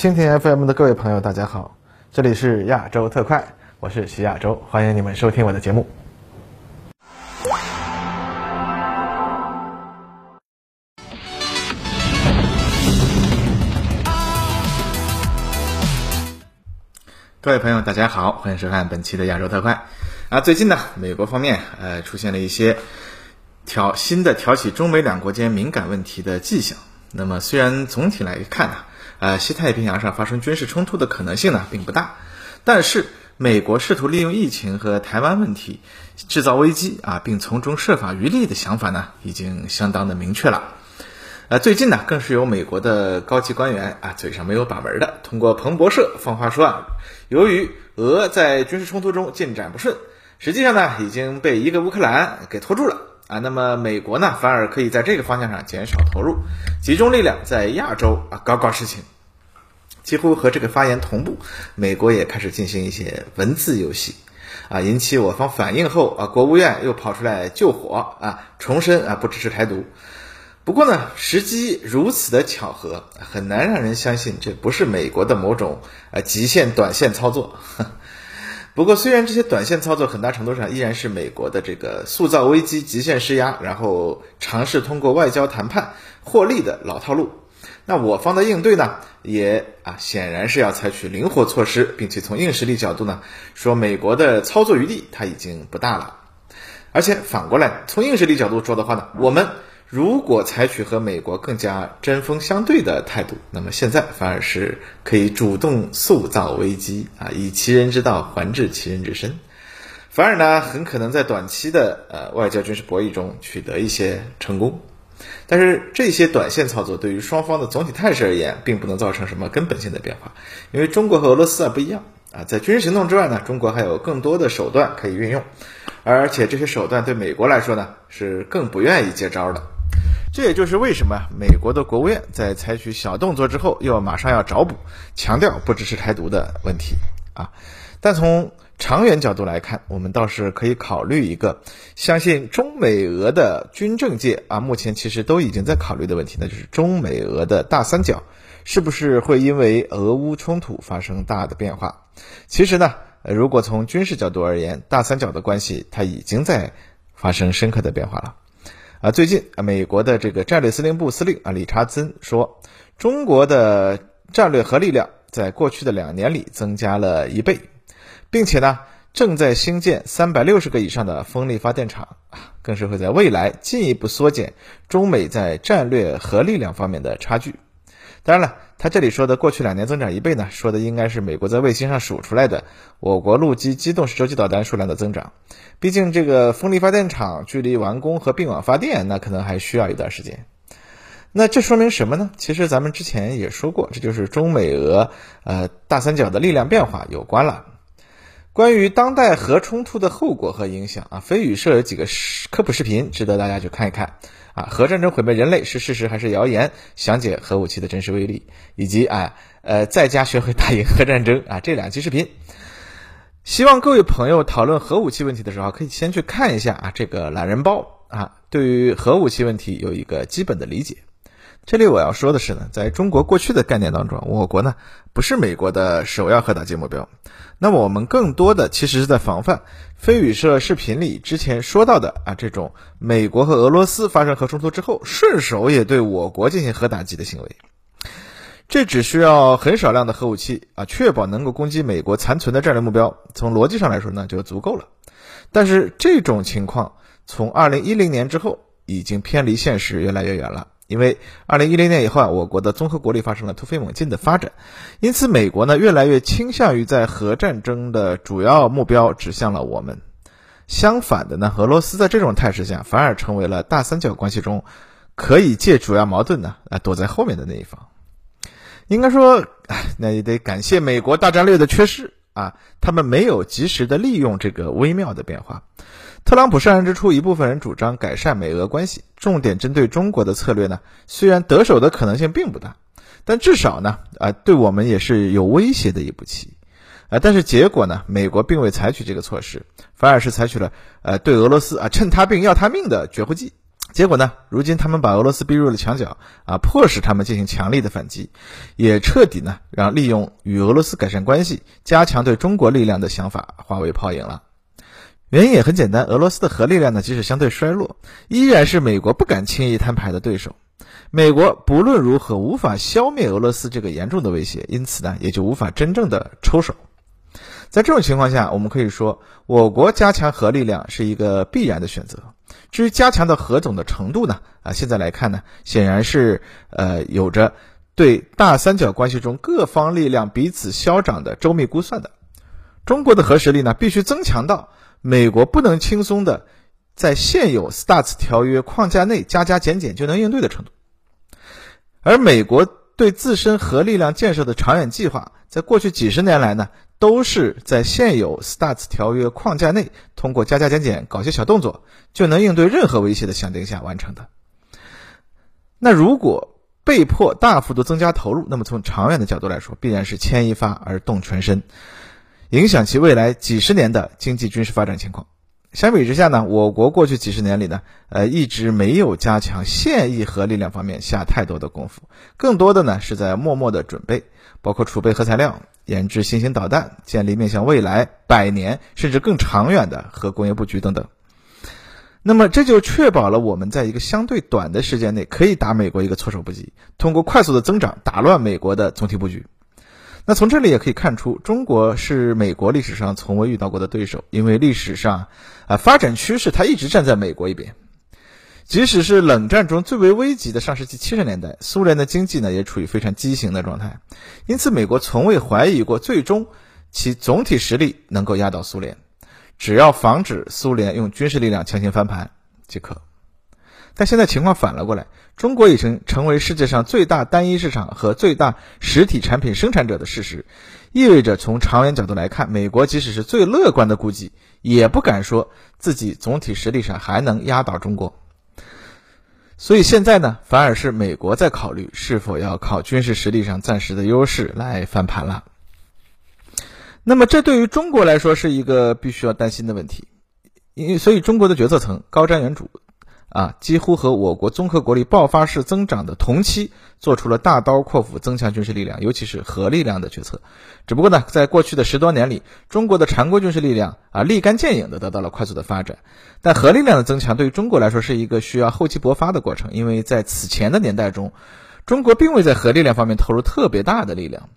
蜻蜓 FM 的各位朋友，大家好，这里是亚洲特快，我是徐亚洲，欢迎你们收听我的节目。各位朋友，大家好，欢迎收看本期的亚洲特快。啊，最近呢，美国方面呃出现了一些挑新的挑起中美两国间敏感问题的迹象。那么，虽然总体来看呢，呃，西太平洋上发生军事冲突的可能性呢并不大，但是美国试图利用疫情和台湾问题制造危机啊，并从中设法渔利的想法呢，已经相当的明确了。呃，最近呢，更是有美国的高级官员啊，嘴上没有把门的，通过彭博社放话说啊，由于俄在军事冲突中进展不顺，实际上呢，已经被一个乌克兰给拖住了啊。那么美国呢，反而可以在这个方向上减少投入，集中力量在亚洲啊搞搞事情。几乎和这个发言同步，美国也开始进行一些文字游戏啊，引起我方反应后啊，国务院又跑出来救火啊，重申啊不支持台独。不过呢，时机如此的巧合，很难让人相信这不是美国的某种呃极限短线操作。不过，虽然这些短线操作很大程度上依然是美国的这个塑造危机、极限施压，然后尝试通过外交谈判获利的老套路，那我方的应对呢，也啊显然是要采取灵活措施，并且从硬实力角度呢，说美国的操作余地它已经不大了。而且反过来，从硬实力角度说的话呢，我们。如果采取和美国更加针锋相对的态度，那么现在反而是可以主动塑造危机啊，以其人之道还治其人之身，反而呢很可能在短期的呃外交军事博弈中取得一些成功。但是这些短线操作对于双方的总体态势而言，并不能造成什么根本性的变化，因为中国和俄罗斯啊不一样啊，在军事行动之外呢，中国还有更多的手段可以运用，而且这些手段对美国来说呢是更不愿意接招的。这也就是为什么美国的国务院在采取小动作之后，又马上要找补，强调不支持台独的问题啊。但从长远角度来看，我们倒是可以考虑一个，相信中美俄的军政界啊，目前其实都已经在考虑的问题，那就是中美俄的大三角是不是会因为俄乌冲突发生大的变化？其实呢，如果从军事角度而言，大三角的关系它已经在发生深刻的变化了。啊，最近啊，美国的这个战略司令部司令啊，理查森说，中国的战略核力量在过去的两年里增加了一倍，并且呢，正在兴建三百六十个以上的风力发电厂啊，更是会在未来进一步缩减中美在战略核力量方面的差距。当然了，他这里说的过去两年增长一倍呢，说的应该是美国在卫星上数出来的我国陆基机动式洲际导弹数量的增长。毕竟这个风力发电厂距离完工和并网发电，那可能还需要一段时间。那这说明什么呢？其实咱们之前也说过，这就是中美俄呃大三角的力量变化有关了。关于当代核冲突的后果和影响啊，飞宇社有几个科普视频值得大家去看一看。啊，核战争毁灭人类是事实还是谣言？详解核武器的真实威力，以及啊呃在家学会打赢核战争啊这两期视频，希望各位朋友讨论核武器问题的时候，可以先去看一下啊这个懒人包啊，对于核武器问题有一个基本的理解。这里我要说的是呢，在中国过去的概念当中，我国呢不是美国的首要核打击目标。那么我们更多的其实是在防范飞宇社视频里之前说到的啊这种美国和俄罗斯发生核冲突之后，顺手也对我国进行核打击的行为。这只需要很少量的核武器啊，确保能够攻击美国残存的战略目标。从逻辑上来说呢，就足够了。但是这种情况从二零一零年之后已经偏离现实越来越远了。因为二零一零年以后啊，我国的综合国力发生了突飞猛进的发展，因此美国呢越来越倾向于在核战争的主要目标指向了我们。相反的呢，俄罗斯在这种态势下反而成为了大三角关系中可以借主要矛盾呢来躲在后面的那一方。应该说，那也得感谢美国大战略的缺失啊，他们没有及时的利用这个微妙的变化。特朗普上任之初，一部分人主张改善美俄关系，重点针对中国的策略呢，虽然得手的可能性并不大，但至少呢，啊，对我们也是有威胁的一步棋，啊，但是结果呢，美国并未采取这个措施，反而是采取了呃对俄罗斯啊趁他病要他命的绝户计，结果呢，如今他们把俄罗斯逼入了墙角啊，迫使他们进行强力的反击，也彻底呢让利用与俄罗斯改善关系、加强对中国力量的想法化为泡影了。原因也很简单，俄罗斯的核力量呢，即使相对衰落，依然是美国不敢轻易摊牌的对手。美国不论如何无法消灭俄罗斯这个严重的威胁，因此呢，也就无法真正的抽手。在这种情况下，我们可以说，我国加强核力量是一个必然的选择。至于加强的何种的程度呢？啊，现在来看呢，显然是呃有着对大三角关系中各方力量彼此消长的周密估算的。中国的核实力呢，必须增强到美国不能轻松的在现有 START 条约框架内加加减减就能应对的程度。而美国对自身核力量建设的长远计划，在过去几十年来呢？都是在现有 START 条约框架内，通过加加减减搞些小动作，就能应对任何威胁的想定下完成的。那如果被迫大幅度增加投入，那么从长远的角度来说，必然是牵一发而动全身，影响其未来几十年的经济军事发展情况。相比之下呢，我国过去几十年里呢，呃，一直没有加强现役核力量方面下太多的功夫，更多的呢是在默默的准备，包括储备核材料。研制新型导弹，建立面向未来百年甚至更长远的核工业布局等等。那么，这就确保了我们在一个相对短的时间内可以打美国一个措手不及，通过快速的增长打乱美国的总体布局。那从这里也可以看出，中国是美国历史上从未遇到过的对手，因为历史上啊发展趋势它一直站在美国一边。即使是冷战中最为危急的上世纪七十年代，苏联的经济呢也处于非常畸形的状态，因此美国从未怀疑过最终其总体实力能够压倒苏联，只要防止苏联用军事力量强行翻盘即可。但现在情况反了过来，中国已经成为世界上最大单一市场和最大实体产品生产者的事实，意味着从长远角度来看，美国即使是最乐观的估计，也不敢说自己总体实力上还能压倒中国。所以现在呢，反而是美国在考虑是否要靠军事实力上暂时的优势来翻盘了。那么这对于中国来说是一个必须要担心的问题，因为所以中国的决策层高瞻远瞩。啊，几乎和我国综合国力爆发式增长的同期，做出了大刀阔斧增强军事力量，尤其是核力量的决策。只不过呢，在过去的十多年里，中国的常规军事力量啊立竿见影的得到了快速的发展。但核力量的增强对于中国来说是一个需要厚积薄发的过程，因为在此前的年代中，中国并未在核力量方面投入特别大的力量，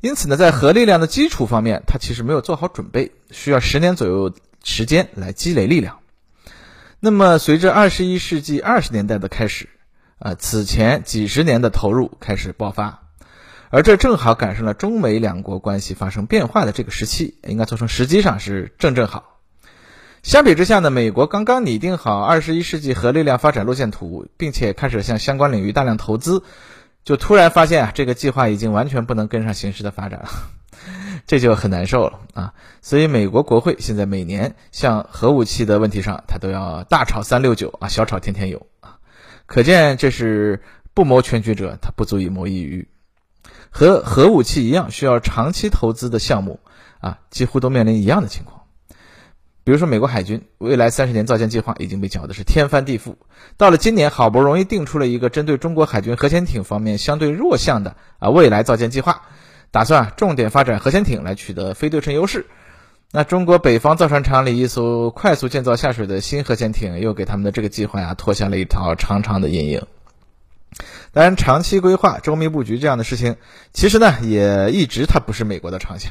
因此呢，在核力量的基础方面，它其实没有做好准备，需要十年左右时间来积累力量。那么，随着二十一世纪二十年代的开始，啊，此前几十年的投入开始爆发，而这正好赶上了中美两国关系发生变化的这个时期，应该说从时机上是正正好。相比之下呢，美国刚刚拟定好二十一世纪核力量发展路线图，并且开始向相关领域大量投资，就突然发现啊，这个计划已经完全不能跟上形势的发展了。这就很难受了啊！所以美国国会现在每年像核武器的问题上，它都要大吵三六九啊，小吵天天有啊，可见这是不谋全局者，他不足以谋一隅。和核武器一样需要长期投资的项目啊，几乎都面临一样的情况。比如说，美国海军未来三十年造舰计划已经被搅的是天翻地覆，到了今年，好不容易定出了一个针对中国海军核潜艇方面相对弱项的啊未来造舰计划。打算重点发展核潜艇来取得非对称优势。那中国北方造船厂里一艘快速建造下水的新核潜艇，又给他们的这个计划呀拖下了一条长长的阴影。当然，长期规划、周密布局这样的事情，其实呢也一直它不是美国的长项。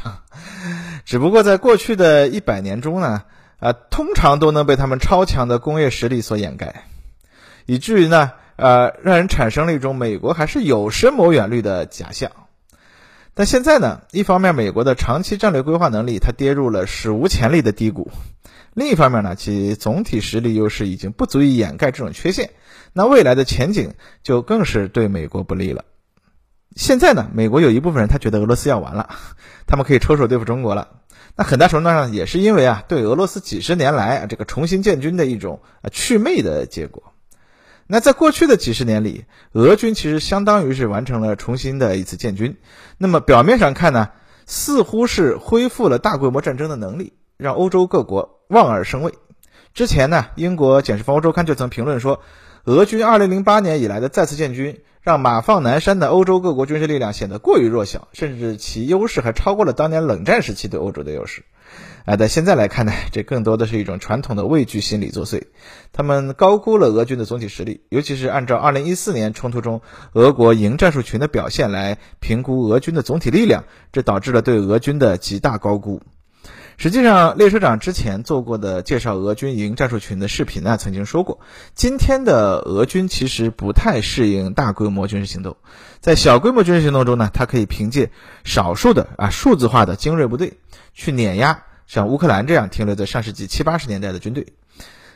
只不过在过去的一百年中呢，啊，通常都能被他们超强的工业实力所掩盖，以至于呢，呃，让人产生了一种美国还是有深谋远虑的假象。但现在呢，一方面美国的长期战略规划能力它跌入了史无前例的低谷，另一方面呢，其总体实力优势已经不足以掩盖这种缺陷，那未来的前景就更是对美国不利了。现在呢，美国有一部分人他觉得俄罗斯要完了，他们可以抽手对付中国了，那很大程度上也是因为啊，对俄罗斯几十年来啊这个重新建军的一种啊祛魅的结果。那在过去的几十年里，俄军其实相当于是完成了重新的一次建军。那么表面上看呢，似乎是恢复了大规模战争的能力，让欧洲各国望而生畏。之前呢，英国《简氏防务周刊》就曾评论说，俄军2008年以来的再次建军，让马放南山的欧洲各国军事力量显得过于弱小，甚至其优势还超过了当年冷战时期对欧洲的优势。啊，但现在来看呢，这更多的是一种传统的畏惧心理作祟。他们高估了俄军的总体实力，尤其是按照2014年冲突中俄国营战术群的表现来评估俄军的总体力量，这导致了对俄军的极大高估。实际上，列车长之前做过的介绍俄军营战术群的视频呢，曾经说过，今天的俄军其实不太适应大规模军事行动，在小规模军事行动中呢，它可以凭借少数的啊数字化的精锐部队去碾压。像乌克兰这样停留在上世纪七八十年代的军队，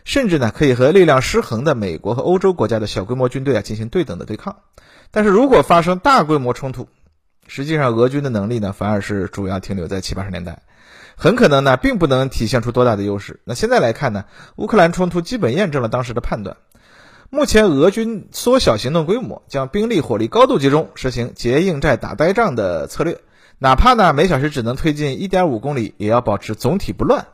甚至呢可以和力量失衡的美国和欧洲国家的小规模军队啊进行对等的对抗。但是如果发生大规模冲突，实际上俄军的能力呢反而是主要停留在七八十年代，很可能呢并不能体现出多大的优势。那现在来看呢，乌克兰冲突基本验证了当时的判断。目前俄军缩小行动规模，将兵力火力高度集中，实行结硬寨打呆仗的策略。哪怕呢每小时只能推进一点五公里，也要保持总体不乱。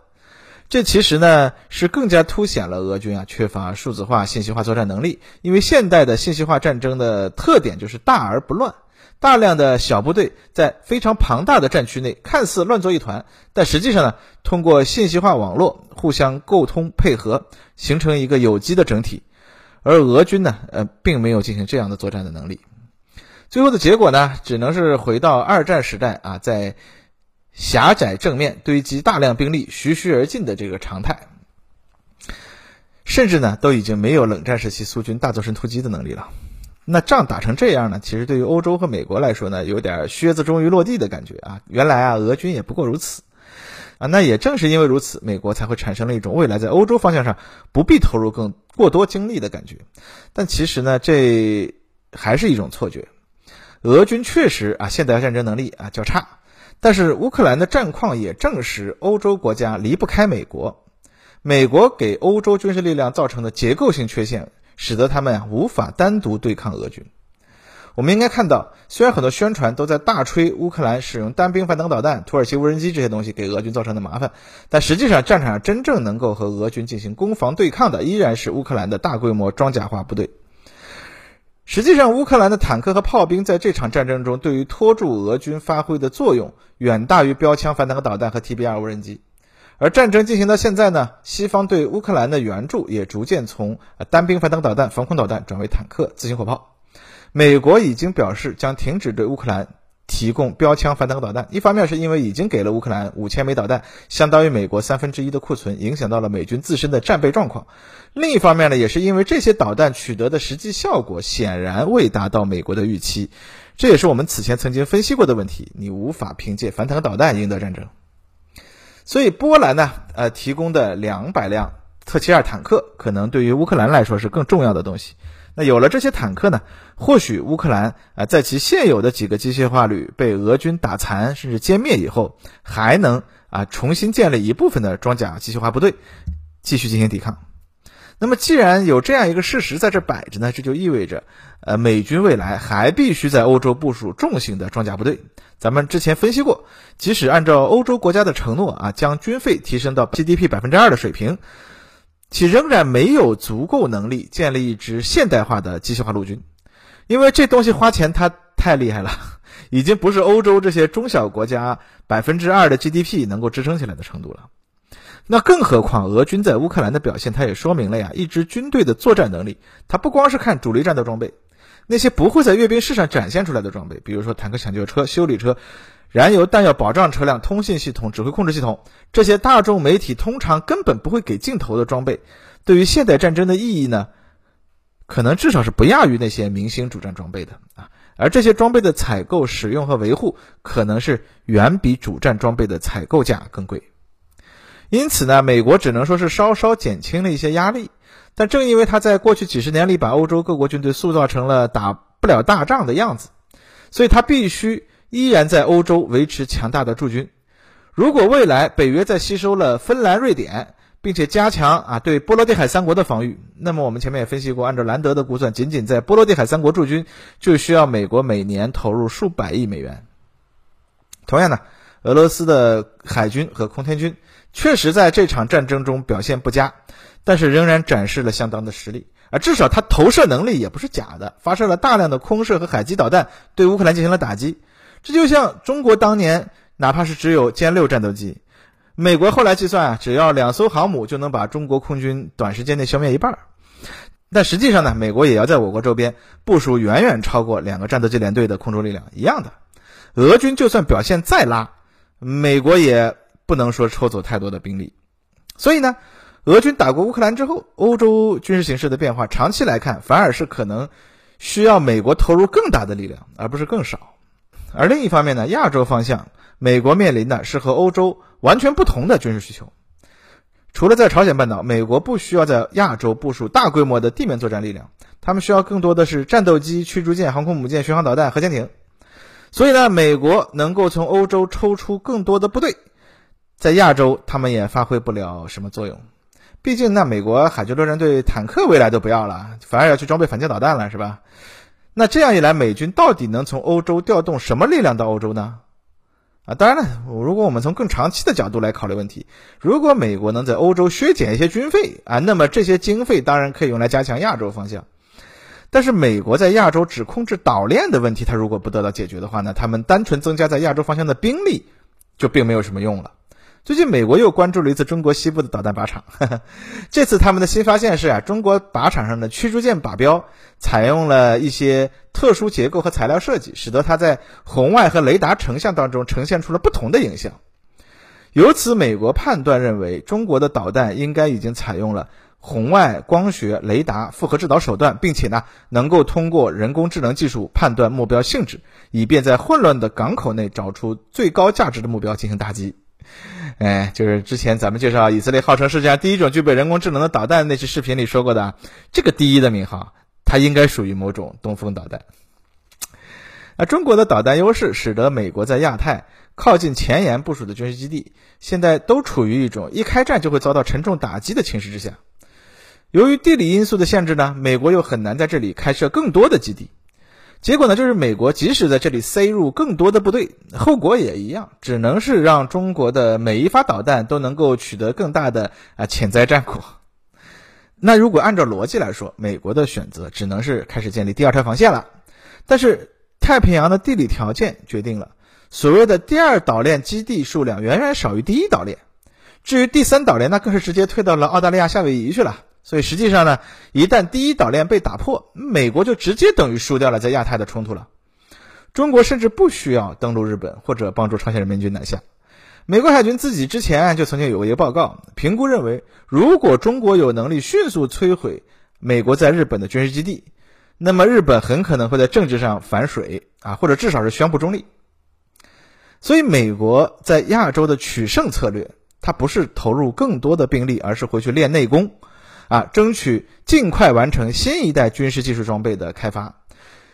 这其实呢是更加凸显了俄军啊缺乏数字化、信息化作战能力。因为现代的信息化战争的特点就是大而不乱，大量的小部队在非常庞大的战区内看似乱作一团，但实际上呢通过信息化网络互相沟通配合，形成一个有机的整体。而俄军呢呃并没有进行这样的作战的能力。最后的结果呢，只能是回到二战时代啊，在狭窄正面堆积大量兵力，徐徐而进的这个常态。甚至呢，都已经没有冷战时期苏军大纵深突击的能力了。那仗打成这样呢，其实对于欧洲和美国来说呢，有点靴子终于落地的感觉啊。原来啊，俄军也不过如此啊。那也正是因为如此，美国才会产生了一种未来在欧洲方向上不必投入更过多精力的感觉。但其实呢，这还是一种错觉。俄军确实啊，现代战争能力啊较差，但是乌克兰的战况也证实，欧洲国家离不开美国。美国给欧洲军事力量造成的结构性缺陷，使得他们啊无法单独对抗俄军。我们应该看到，虽然很多宣传都在大吹乌克兰使用单兵反导导弹、土耳其无人机这些东西给俄军造成的麻烦，但实际上战场上真正能够和俄军进行攻防对抗的，依然是乌克兰的大规模装甲化部队。实际上，乌克兰的坦克和炮兵在这场战争中对于拖住俄军发挥的作用，远大于标枪反坦克导弹和 TBR 无人机。而战争进行到现在呢，西方对乌克兰的援助也逐渐从单兵反坦克导弹、防空导弹转为坦克、自行火炮。美国已经表示将停止对乌克兰。提供标枪反坦克导弹，一方面是因为已经给了乌克兰五千枚导弹，相当于美国三分之一的库存，影响到了美军自身的战备状况；另一方面呢，也是因为这些导弹取得的实际效果显然未达到美国的预期，这也是我们此前曾经分析过的问题。你无法凭借反坦克导弹赢得战争，所以波兰呢，呃，提供的两百辆特七二坦克，可能对于乌克兰来说是更重要的东西。那有了这些坦克呢？或许乌克兰啊，在其现有的几个机械化旅被俄军打残甚至歼灭以后，还能啊重新建立一部分的装甲机械化部队，继续进行抵抗。那么，既然有这样一个事实在这摆着呢，这就意味着，呃，美军未来还必须在欧洲部署重型的装甲部队。咱们之前分析过，即使按照欧洲国家的承诺啊，将军费提升到 GDP 百分之二的水平。其仍然没有足够能力建立一支现代化的机械化陆军，因为这东西花钱它太厉害了，已经不是欧洲这些中小国家百分之二的 GDP 能够支撑起来的程度了。那更何况俄军在乌克兰的表现，它也说明了呀，一支军队的作战能力，它不光是看主力战斗装备，那些不会在阅兵式上展现出来的装备，比如说坦克抢救车、修理车。燃油弹药保障车辆、通信系统、指挥控制系统，这些大众媒体通常根本不会给镜头的装备，对于现代战争的意义呢？可能至少是不亚于那些明星主战装备的啊。而这些装备的采购、使用和维护，可能是远比主战装备的采购价更贵。因此呢，美国只能说是稍稍减轻了一些压力。但正因为他在过去几十年里把欧洲各国军队塑造成了打不了大仗的样子，所以他必须。依然在欧洲维持强大的驻军。如果未来北约在吸收了芬兰、瑞典，并且加强啊对波罗的海三国的防御，那么我们前面也分析过，按照兰德的估算，仅仅在波罗的海三国驻军就需要美国每年投入数百亿美元。同样呢，俄罗斯的海军和空天军确实在这场战争中表现不佳，但是仍然展示了相当的实力啊，至少它投射能力也不是假的，发射了大量的空射和海基导弹，对乌克兰进行了打击。这就像中国当年，哪怕是只有歼六战斗机，美国后来计算啊，只要两艘航母就能把中国空军短时间内消灭一半。但实际上呢，美国也要在我国周边部署远远超过两个战斗机联队的空中力量，一样的。俄军就算表现再拉，美国也不能说抽走太多的兵力。所以呢，俄军打过乌克兰之后，欧洲军事形势的变化，长期来看反而是可能需要美国投入更大的力量，而不是更少。而另一方面呢，亚洲方向，美国面临的是和欧洲完全不同的军事需求。除了在朝鲜半岛，美国不需要在亚洲部署大规模的地面作战力量，他们需要更多的是战斗机、驱逐舰、航空母舰、巡航导弹、核潜艇。所以呢，美国能够从欧洲抽出更多的部队，在亚洲他们也发挥不了什么作用。毕竟，那美国海军陆战队坦克未来都不要了，反而要去装备反舰导弹了，是吧？那这样一来，美军到底能从欧洲调动什么力量到欧洲呢？啊，当然了，如果我们从更长期的角度来考虑问题，如果美国能在欧洲削减一些军费啊，那么这些经费当然可以用来加强亚洲方向。但是美国在亚洲只控制岛链的问题，它如果不得到解决的话呢，他们单纯增加在亚洲方向的兵力就并没有什么用了。最近美国又关注了一次中国西部的导弹靶场，这次他们的新发现是啊，中国靶场上的驱逐舰靶标采用了一些特殊结构和材料设计，使得它在红外和雷达成像当中呈现出了不同的影像。由此，美国判断认为，中国的导弹应该已经采用了红外、光学、雷达复合制导手段，并且呢，能够通过人工智能技术判断目标性质，以便在混乱的港口内找出最高价值的目标进行打击。哎，就是之前咱们介绍以色列号称世界上第一种具备人工智能的导弹那期视频里说过的，这个第一的名号，它应该属于某种东风导弹。那中国的导弹优势，使得美国在亚太靠近前沿部署的军事基地，现在都处于一种一开战就会遭到沉重打击的情势之下。由于地理因素的限制呢，美国又很难在这里开设更多的基地。结果呢，就是美国即使在这里塞入更多的部队，后果也一样，只能是让中国的每一发导弹都能够取得更大的啊潜在战果。那如果按照逻辑来说，美国的选择只能是开始建立第二条防线了。但是太平洋的地理条件决定了，所谓的第二岛链基地数量远远少于第一岛链。至于第三岛链，那更是直接退到了澳大利亚夏威夷去了。所以实际上呢，一旦第一岛链被打破，美国就直接等于输掉了在亚太的冲突了。中国甚至不需要登陆日本或者帮助朝鲜人民军南下。美国海军自己之前就曾经有过一个报告，评估认为，如果中国有能力迅速摧毁美国在日本的军事基地，那么日本很可能会在政治上反水啊，或者至少是宣布中立。所以，美国在亚洲的取胜策略，它不是投入更多的兵力，而是回去练内功。啊，争取尽快完成新一代军事技术装备的开发，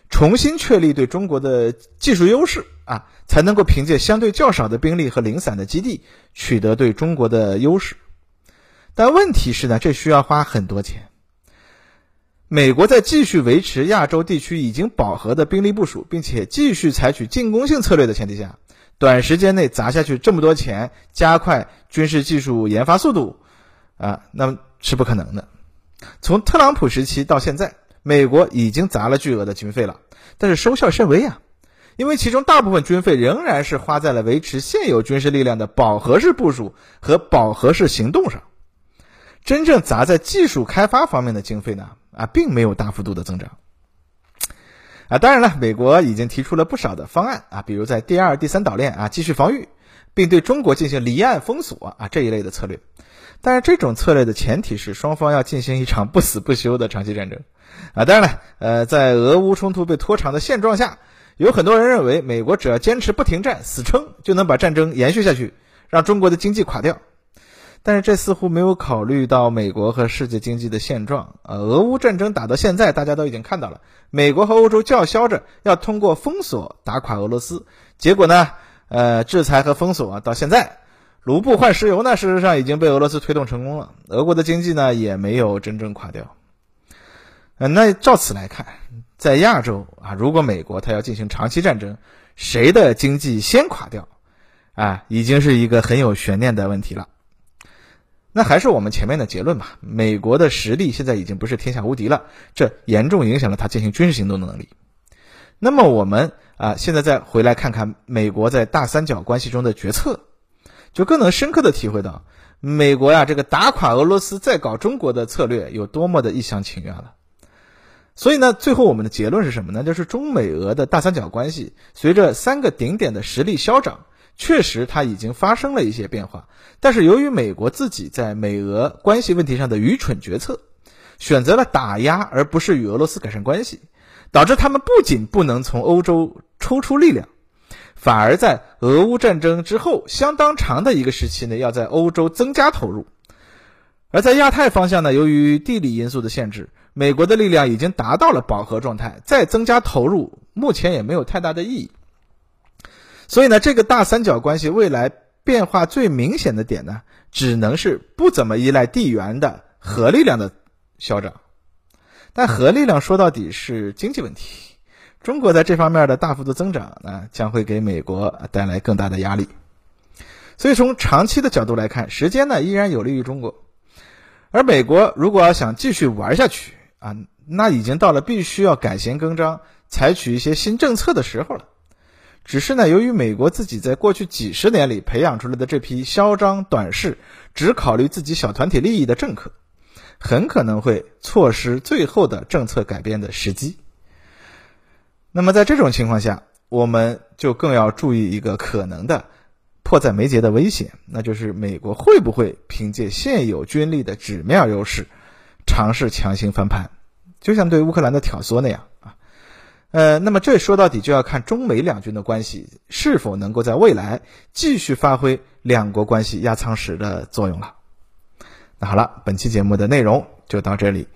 重新确立对中国的技术优势啊，才能够凭借相对较少的兵力和零散的基地取得对中国的优势。但问题是呢，这需要花很多钱。美国在继续维持亚洲地区已经饱和的兵力部署，并且继续采取进攻性策略的前提下，短时间内砸下去这么多钱，加快军事技术研发速度啊，那么。是不可能的。从特朗普时期到现在，美国已经砸了巨额的军费了，但是收效甚微啊，因为其中大部分军费仍然是花在了维持现有军事力量的饱和式部署和饱和式行动上。真正砸在技术开发方面的经费呢，啊，并没有大幅度的增长。啊，当然了，美国已经提出了不少的方案啊，比如在第二、第三岛链啊继续防御，并对中国进行离岸封锁啊这一类的策略。但是这种策略的前提是双方要进行一场不死不休的长期战争，啊，当然了，呃，在俄乌冲突被拖长的现状下，有很多人认为美国只要坚持不停战、死撑，就能把战争延续下去，让中国的经济垮掉。但是这似乎没有考虑到美国和世界经济的现状。呃，俄乌战争打到现在，大家都已经看到了，美国和欧洲叫嚣着要通过封锁打垮俄罗斯，结果呢，呃，制裁和封锁到现在。卢布换石油呢？事实上已经被俄罗斯推动成功了。俄国的经济呢也没有真正垮掉。嗯，那照此来看，在亚洲啊，如果美国它要进行长期战争，谁的经济先垮掉，啊，已经是一个很有悬念的问题了。那还是我们前面的结论吧，美国的实力现在已经不是天下无敌了，这严重影响了它进行军事行动的能力。那么我们啊，现在再回来看看美国在大三角关系中的决策，就更能深刻的体会到美国呀这个打垮俄罗斯再搞中国的策略有多么的一厢情愿了。所以呢，最后我们的结论是什么呢？就是中美俄的大三角关系随着三个顶点的实力消长。确实，它已经发生了一些变化，但是由于美国自己在美俄关系问题上的愚蠢决策，选择了打压而不是与俄罗斯改善关系，导致他们不仅不能从欧洲抽出力量，反而在俄乌战争之后相当长的一个时期内要在欧洲增加投入。而在亚太方向呢，由于地理因素的限制，美国的力量已经达到了饱和状态，再增加投入目前也没有太大的意义。所以呢，这个大三角关系未来变化最明显的点呢，只能是不怎么依赖地缘的核力量的消长。但核力量说到底是经济问题，中国在这方面的大幅度增长呢，将会给美国带来更大的压力。所以从长期的角度来看，时间呢依然有利于中国。而美国如果要想继续玩下去啊，那已经到了必须要改弦更张、采取一些新政策的时候了。只是呢，由于美国自己在过去几十年里培养出来的这批嚣张短视、只考虑自己小团体利益的政客，很可能会错失最后的政策改变的时机。那么在这种情况下，我们就更要注意一个可能的迫在眉睫的危险，那就是美国会不会凭借现有军力的纸面优势，尝试强行翻盘，就像对乌克兰的挑唆那样啊。呃，那么这说到底就要看中美两军的关系是否能够在未来继续发挥两国关系压舱石的作用了。那好了，本期节目的内容就到这里。